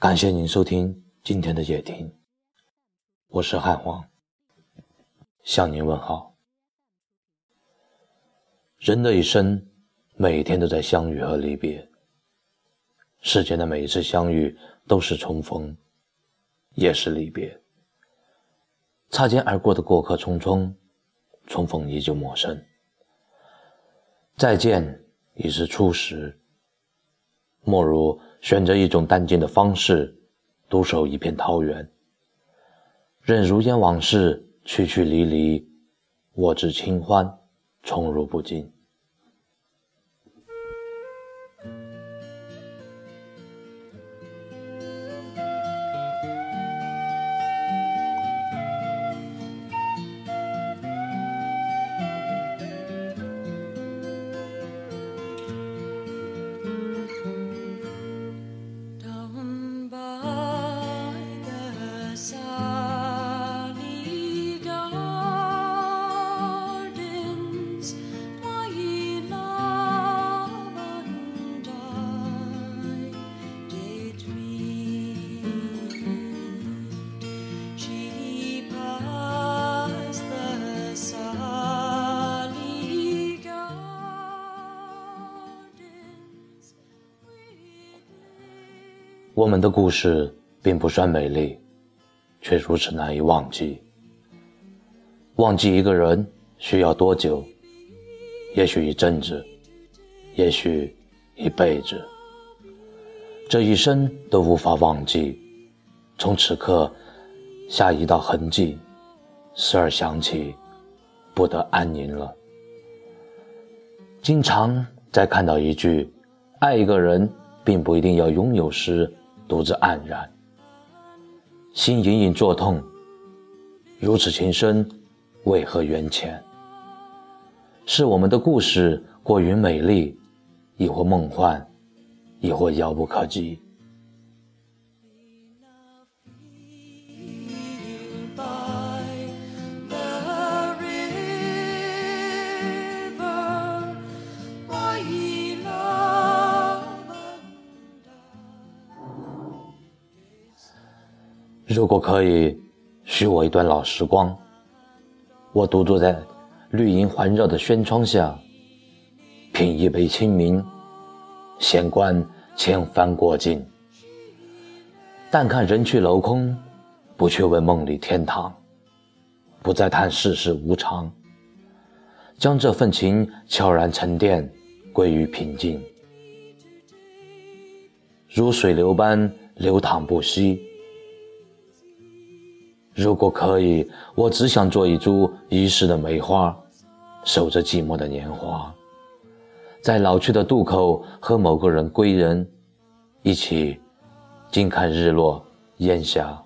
感谢您收听今天的夜听，我是汉皇，向您问好。人的一生，每天都在相遇和离别。世间的每一次相遇，都是重逢，也是离别。擦肩而过的过客匆匆，重逢依旧陌生。再见已是初识，莫如选择一种淡静的方式，独守一片桃源，任如烟往事去去离离，我知清欢，宠辱不惊。我们的故事并不算美丽，却如此难以忘记。忘记一个人需要多久？也许一阵子，也许一辈子。这一生都无法忘记。从此刻下一道痕迹，时而想起，不得安宁了。经常在看到一句“爱一个人，并不一定要拥有”时。独自黯然，心隐隐作痛。如此情深，为何缘浅？是我们的故事过于美丽，亦或梦幻，亦或遥不可及？如果可以，许我一段老时光。我独坐在绿荫环绕的轩窗下，品一杯清明，闲观千帆过尽。但看人去楼空，不去问梦里天堂，不再叹世事无常，将这份情悄然沉淀，归于平静，如水流般流淌不息。如果可以，我只想做一株遗失的梅花，守着寂寞的年华，在老去的渡口和某个人归人，一起静看日落烟霞。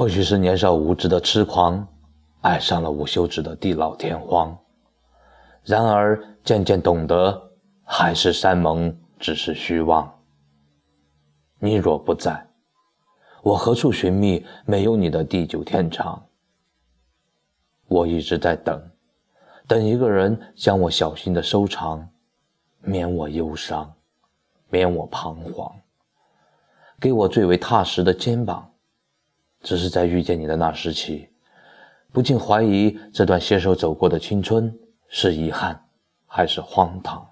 或许是年少无知的痴狂，爱上了无休止的地老天荒。然而渐渐懂得，海誓山盟只是虚妄。你若不在，我何处寻觅没有你的地久天长？我一直在等，等一个人将我小心的收藏，免我忧伤，免我彷徨，给我最为踏实的肩膀。只是在遇见你的那时起，不禁怀疑这段携手走过的青春是遗憾，还是荒唐。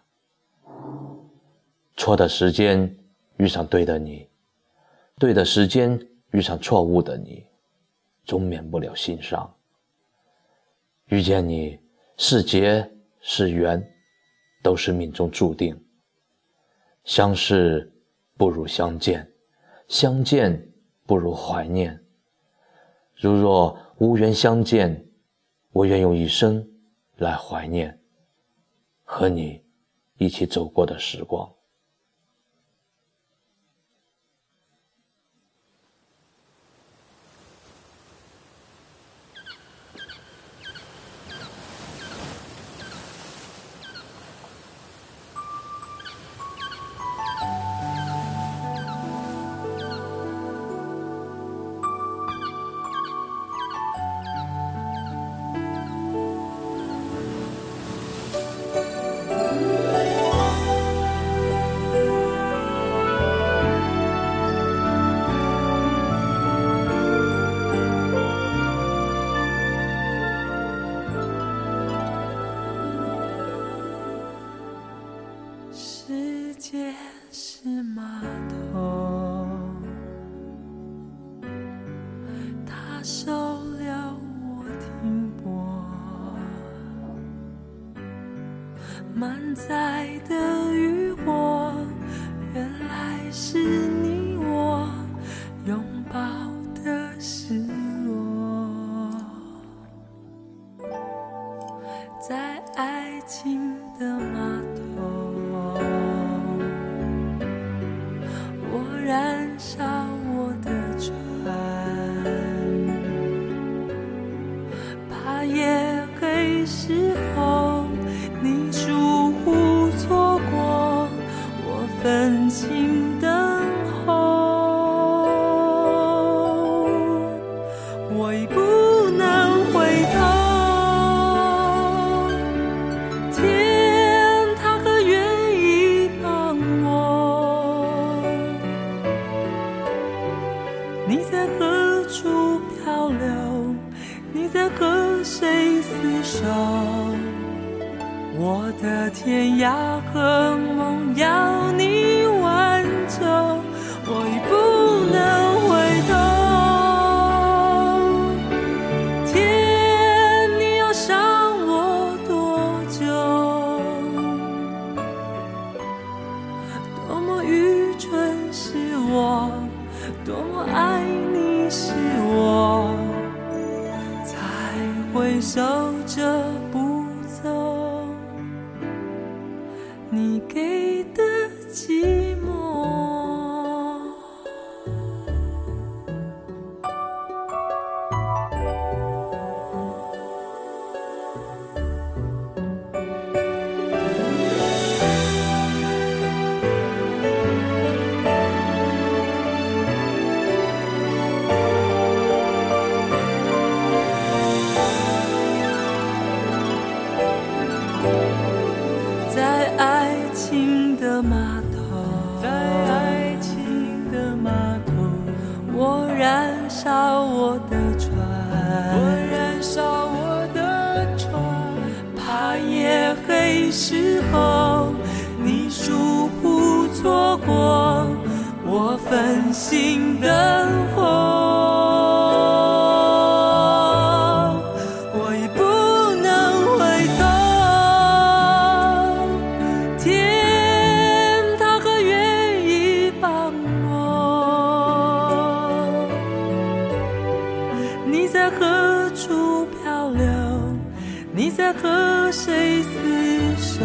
错的时间遇上对的你，对的时间遇上错误的你，终免不了心伤。遇见你是劫是缘，都是命中注定。相识不如相见，相见不如怀念。如若无缘相见，我愿用一生来怀念和你一起走过的时光。的失落，在爱情的码头。我燃烧我的船，怕夜黑时是我，才会守着不走。你给的情的码头，在爱情的码头，我燃烧我的船，我燃烧我的船，怕夜黑时候你疏忽错过我分心灯火。何处漂流？你在和谁厮守？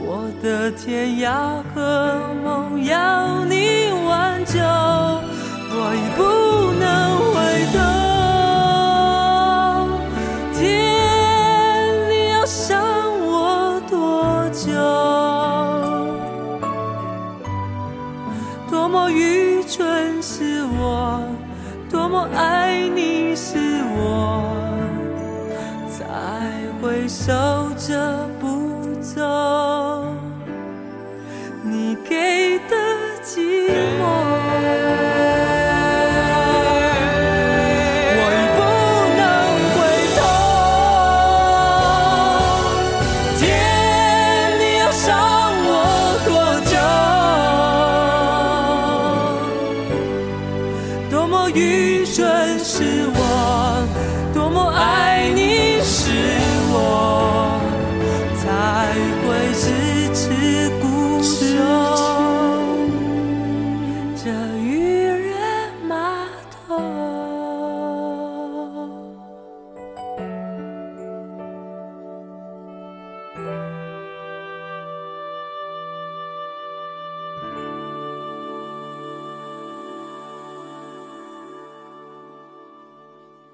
我的天涯和梦要你挽救，我已不着不走你给的寂寞。